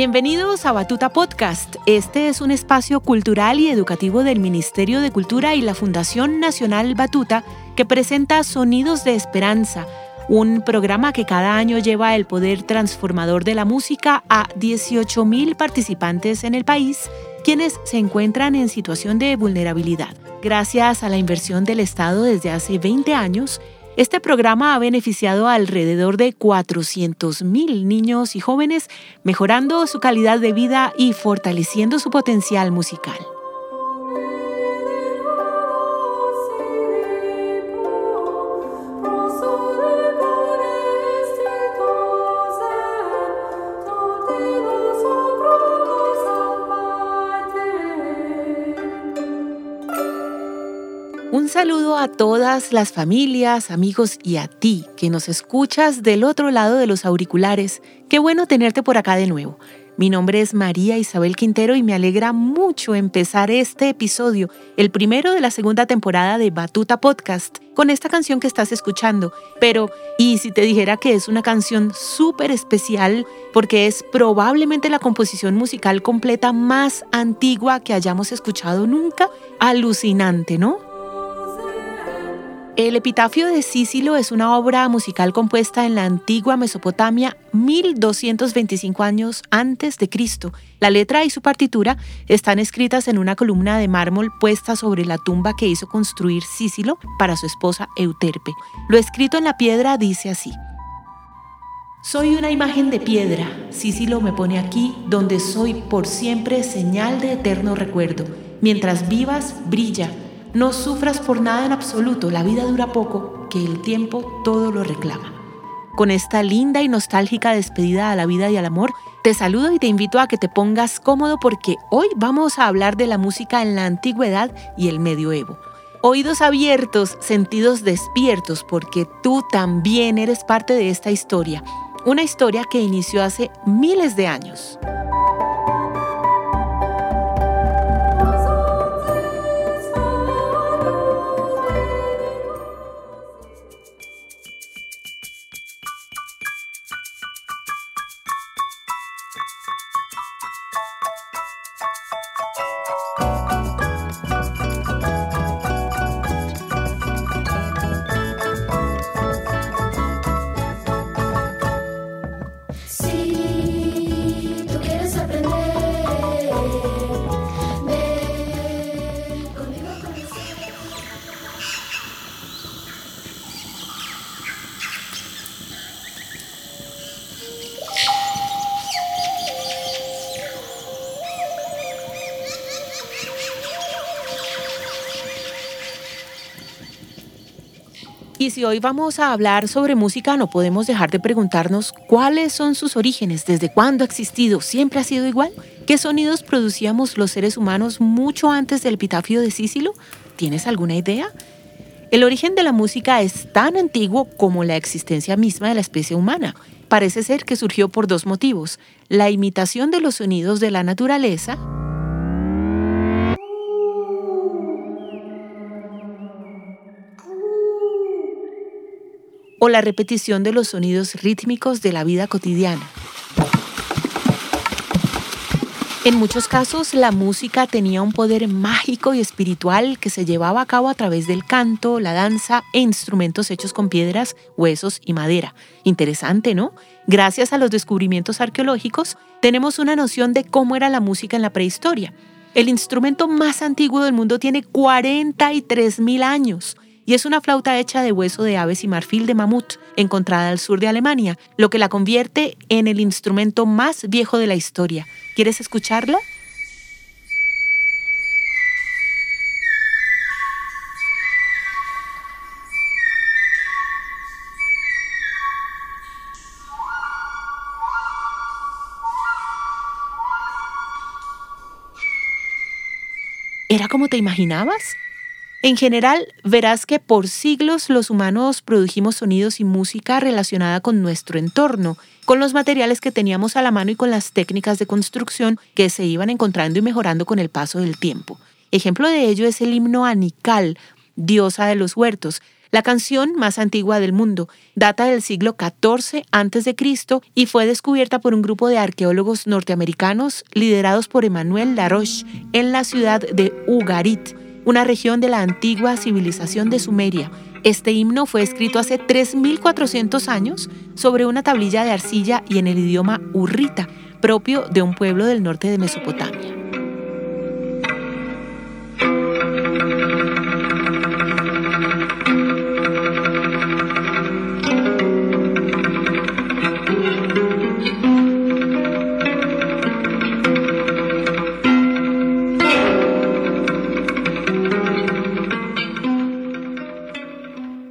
Bienvenidos a Batuta Podcast. Este es un espacio cultural y educativo del Ministerio de Cultura y la Fundación Nacional Batuta que presenta Sonidos de Esperanza, un programa que cada año lleva el poder transformador de la música a 18.000 participantes en el país, quienes se encuentran en situación de vulnerabilidad. Gracias a la inversión del Estado desde hace 20 años, este programa ha beneficiado a alrededor de 400.000 niños y jóvenes, mejorando su calidad de vida y fortaleciendo su potencial musical. Un saludo a todas las familias, amigos y a ti que nos escuchas del otro lado de los auriculares. Qué bueno tenerte por acá de nuevo. Mi nombre es María Isabel Quintero y me alegra mucho empezar este episodio, el primero de la segunda temporada de Batuta Podcast, con esta canción que estás escuchando. Pero, ¿y si te dijera que es una canción súper especial porque es probablemente la composición musical completa más antigua que hayamos escuchado nunca? Alucinante, ¿no? El epitafio de Sísilo es una obra musical compuesta en la antigua Mesopotamia 1225 años antes de Cristo. La letra y su partitura están escritas en una columna de mármol puesta sobre la tumba que hizo construir Sísilo para su esposa Euterpe. Lo escrito en la piedra dice así: Soy una imagen de piedra, Sísilo me pone aquí donde soy por siempre señal de eterno recuerdo. Mientras vivas, brilla no sufras por nada en absoluto, la vida dura poco, que el tiempo todo lo reclama. Con esta linda y nostálgica despedida a la vida y al amor, te saludo y te invito a que te pongas cómodo porque hoy vamos a hablar de la música en la antigüedad y el medioevo. Oídos abiertos, sentidos despiertos, porque tú también eres parte de esta historia, una historia que inició hace miles de años. Y si hoy vamos a hablar sobre música, no podemos dejar de preguntarnos cuáles son sus orígenes, desde cuándo ha existido, siempre ha sido igual. ¿Qué sonidos producíamos los seres humanos mucho antes del epitafio de Sísilo? ¿Tienes alguna idea? El origen de la música es tan antiguo como la existencia misma de la especie humana. Parece ser que surgió por dos motivos, la imitación de los sonidos de la naturaleza o la repetición de los sonidos rítmicos de la vida cotidiana. En muchos casos, la música tenía un poder mágico y espiritual que se llevaba a cabo a través del canto, la danza e instrumentos hechos con piedras, huesos y madera. Interesante, ¿no? Gracias a los descubrimientos arqueológicos, tenemos una noción de cómo era la música en la prehistoria. El instrumento más antiguo del mundo tiene 43.000 años y es una flauta hecha de hueso de aves y marfil de mamut, encontrada al sur de Alemania, lo que la convierte en el instrumento más viejo de la historia. ¿Quieres escucharla? ¿Era como te imaginabas? En general, verás que por siglos los humanos produjimos sonidos y música relacionada con nuestro entorno, con los materiales que teníamos a la mano y con las técnicas de construcción que se iban encontrando y mejorando con el paso del tiempo. Ejemplo de ello es el himno anical, diosa de los huertos, la canción más antigua del mundo. Data del siglo XIV a.C. y fue descubierta por un grupo de arqueólogos norteamericanos liderados por Emmanuel Laroche en la ciudad de Ugarit, una región de la antigua civilización de Sumeria. Este himno fue escrito hace 3.400 años sobre una tablilla de arcilla y en el idioma urrita, propio de un pueblo del norte de Mesopotamia.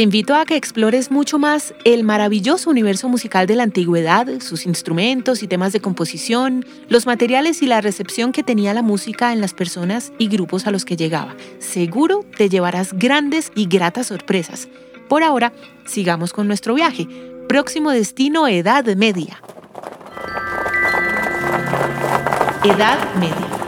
Te invito a que explores mucho más el maravilloso universo musical de la antigüedad, sus instrumentos y temas de composición, los materiales y la recepción que tenía la música en las personas y grupos a los que llegaba. Seguro te llevarás grandes y gratas sorpresas. Por ahora, sigamos con nuestro viaje. Próximo destino, Edad Media. Edad Media.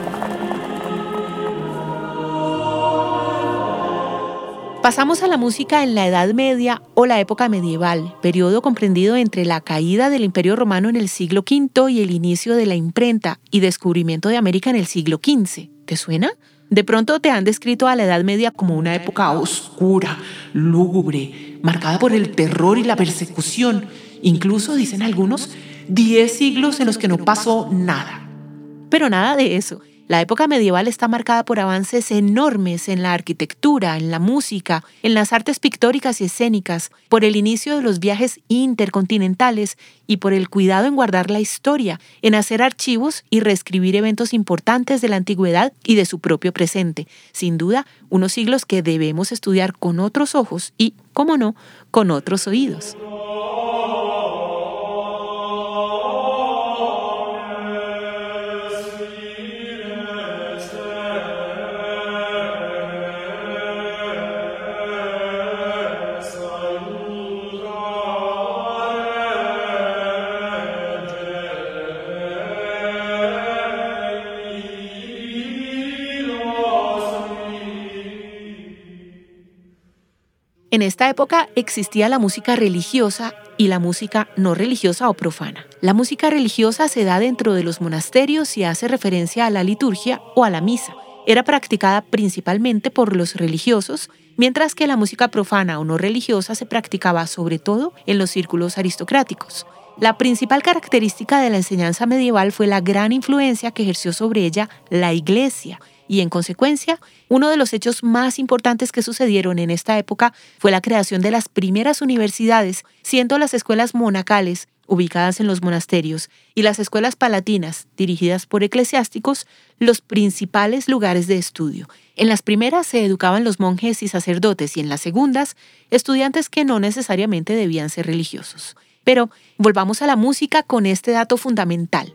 Pasamos a la música en la Edad Media o la época medieval, periodo comprendido entre la caída del Imperio Romano en el siglo V y el inicio de la imprenta y descubrimiento de América en el siglo XV. ¿Te suena? De pronto te han descrito a la Edad Media como una época oscura, lúgubre, marcada por el terror y la persecución. Incluso, dicen algunos, 10 siglos en los que no pasó nada. Pero nada de eso. La época medieval está marcada por avances enormes en la arquitectura, en la música, en las artes pictóricas y escénicas, por el inicio de los viajes intercontinentales y por el cuidado en guardar la historia, en hacer archivos y reescribir eventos importantes de la antigüedad y de su propio presente. Sin duda, unos siglos que debemos estudiar con otros ojos y, como no, con otros oídos. En esta época existía la música religiosa y la música no religiosa o profana. La música religiosa se da dentro de los monasterios y hace referencia a la liturgia o a la misa. Era practicada principalmente por los religiosos, mientras que la música profana o no religiosa se practicaba sobre todo en los círculos aristocráticos. La principal característica de la enseñanza medieval fue la gran influencia que ejerció sobre ella la Iglesia, y en consecuencia, uno de los hechos más importantes que sucedieron en esta época fue la creación de las primeras universidades, siendo las escuelas monacales, ubicadas en los monasterios, y las escuelas palatinas, dirigidas por eclesiásticos, los principales lugares de estudio. En las primeras se educaban los monjes y sacerdotes y en las segundas, estudiantes que no necesariamente debían ser religiosos. Pero volvamos a la música con este dato fundamental.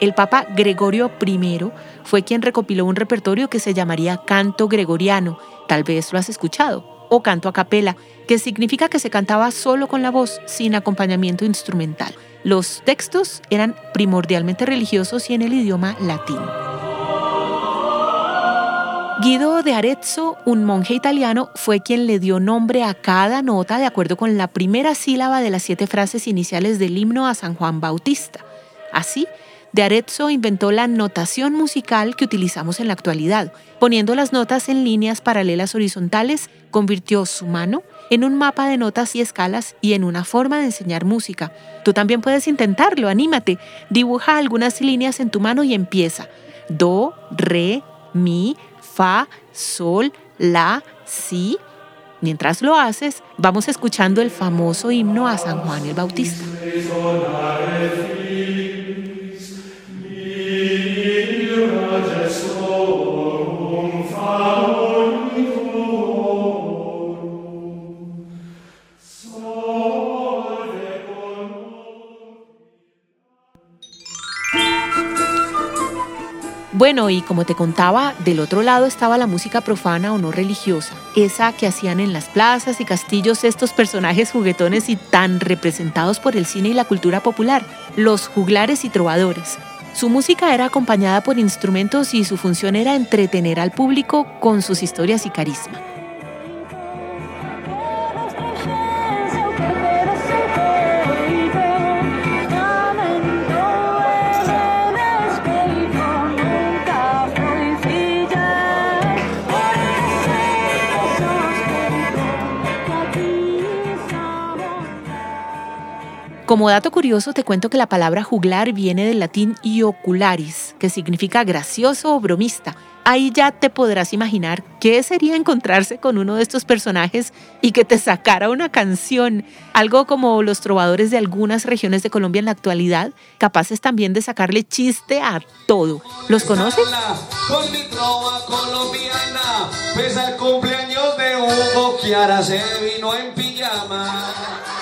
El Papa Gregorio I fue quien recopiló un repertorio que se llamaría canto gregoriano, tal vez lo has escuchado, o canto a capela, que significa que se cantaba solo con la voz, sin acompañamiento instrumental. Los textos eran primordialmente religiosos y en el idioma latín. Guido de Arezzo, un monje italiano, fue quien le dio nombre a cada nota de acuerdo con la primera sílaba de las siete frases iniciales del himno a San Juan Bautista. Así, de Arezzo inventó la notación musical que utilizamos en la actualidad. Poniendo las notas en líneas paralelas horizontales, convirtió su mano en un mapa de notas y escalas y en una forma de enseñar música. Tú también puedes intentarlo, anímate. Dibuja algunas líneas en tu mano y empieza. Do, re, mi, fa, sol, la, si. Mientras lo haces, vamos escuchando el famoso himno a San Juan el Bautista. Bueno, y como te contaba, del otro lado estaba la música profana o no religiosa, esa que hacían en las plazas y castillos estos personajes juguetones y tan representados por el cine y la cultura popular, los juglares y trovadores. Su música era acompañada por instrumentos y su función era entretener al público con sus historias y carisma. Como dato curioso, te cuento que la palabra juglar viene del latín iocularis, que significa gracioso o bromista. Ahí ya te podrás imaginar qué sería encontrarse con uno de estos personajes y que te sacara una canción, algo como los trovadores de algunas regiones de Colombia en la actualidad, capaces también de sacarle chiste a todo. ¿Los conoces? Con mi trova colombiana, pesa el cumpleaños de Hugo, Kiara se vino en pijama.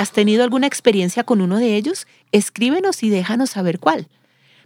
¿Has tenido alguna experiencia con uno de ellos? Escríbenos y déjanos saber cuál.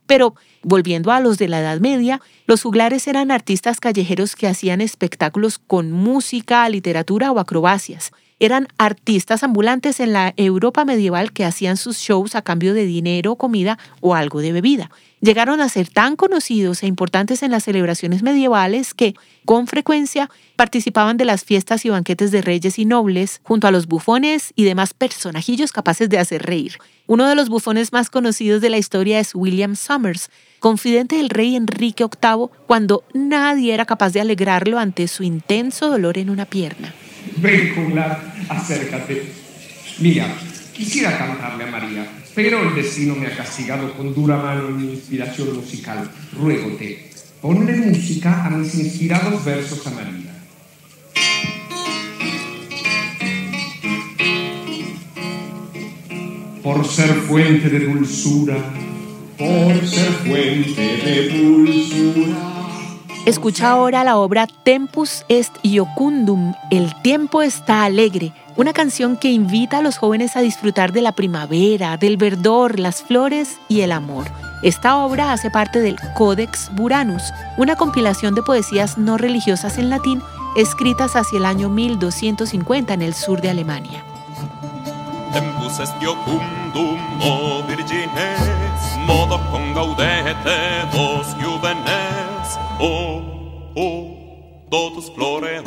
Pero, volviendo a los de la Edad Media, los juglares eran artistas callejeros que hacían espectáculos con música, literatura o acrobacias. Eran artistas ambulantes en la Europa medieval que hacían sus shows a cambio de dinero, comida o algo de bebida llegaron a ser tan conocidos e importantes en las celebraciones medievales que, con frecuencia, participaban de las fiestas y banquetes de reyes y nobles, junto a los bufones y demás personajillos capaces de hacer reír. Uno de los bufones más conocidos de la historia es William Summers, confidente del rey Enrique VIII cuando nadie era capaz de alegrarlo ante su intenso dolor en una pierna. Ven, juglar, acércate. Mira, quisiera cantarle a María pero el destino me ha castigado con dura mano mi inspiración musical. Ruégote, ponle música a mis inspirados versos a María. Por ser fuente de dulzura, por ser fuente de dulzura. Escucha ahora la obra Tempus est iocundum, El tiempo está alegre una canción que invita a los jóvenes a disfrutar de la primavera, del verdor, las flores y el amor. Esta obra hace parte del Codex Buranus, una compilación de poesías no religiosas en latín escritas hacia el año 1250 en el sur de Alemania. Tempus est iocundum, o virgines, modo con gaudete dos juvenes, o, o, totus floreo.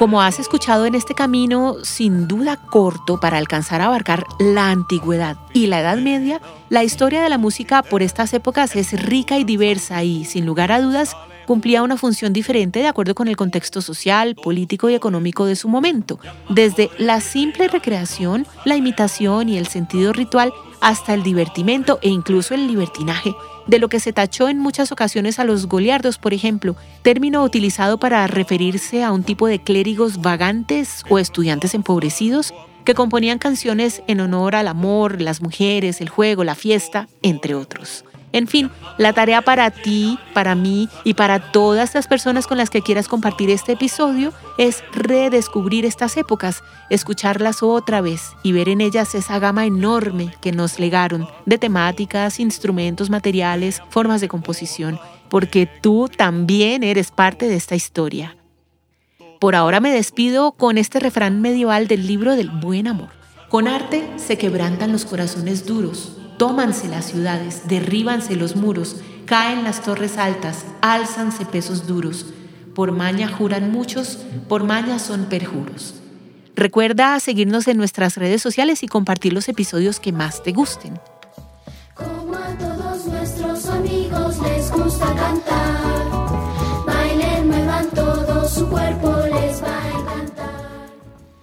Como has escuchado en este camino, sin duda corto para alcanzar a abarcar la antigüedad y la Edad Media, la historia de la música por estas épocas es rica y diversa y, sin lugar a dudas, cumplía una función diferente de acuerdo con el contexto social, político y económico de su momento, desde la simple recreación, la imitación y el sentido ritual hasta el divertimento e incluso el libertinaje, de lo que se tachó en muchas ocasiones a los goliardos, por ejemplo, término utilizado para referirse a un tipo de clérigos vagantes o estudiantes empobrecidos que componían canciones en honor al amor, las mujeres, el juego, la fiesta, entre otros. En fin, la tarea para ti, para mí y para todas las personas con las que quieras compartir este episodio es redescubrir estas épocas, escucharlas otra vez y ver en ellas esa gama enorme que nos legaron de temáticas, instrumentos, materiales, formas de composición, porque tú también eres parte de esta historia. Por ahora me despido con este refrán medieval del libro del buen amor. Con arte se quebrantan los corazones duros Tómanse las ciudades, derríbanse los muros, caen las torres altas, álzanse pesos duros. Por maña juran muchos, por maña son perjuros. Recuerda seguirnos en nuestras redes sociales y compartir los episodios que más te gusten.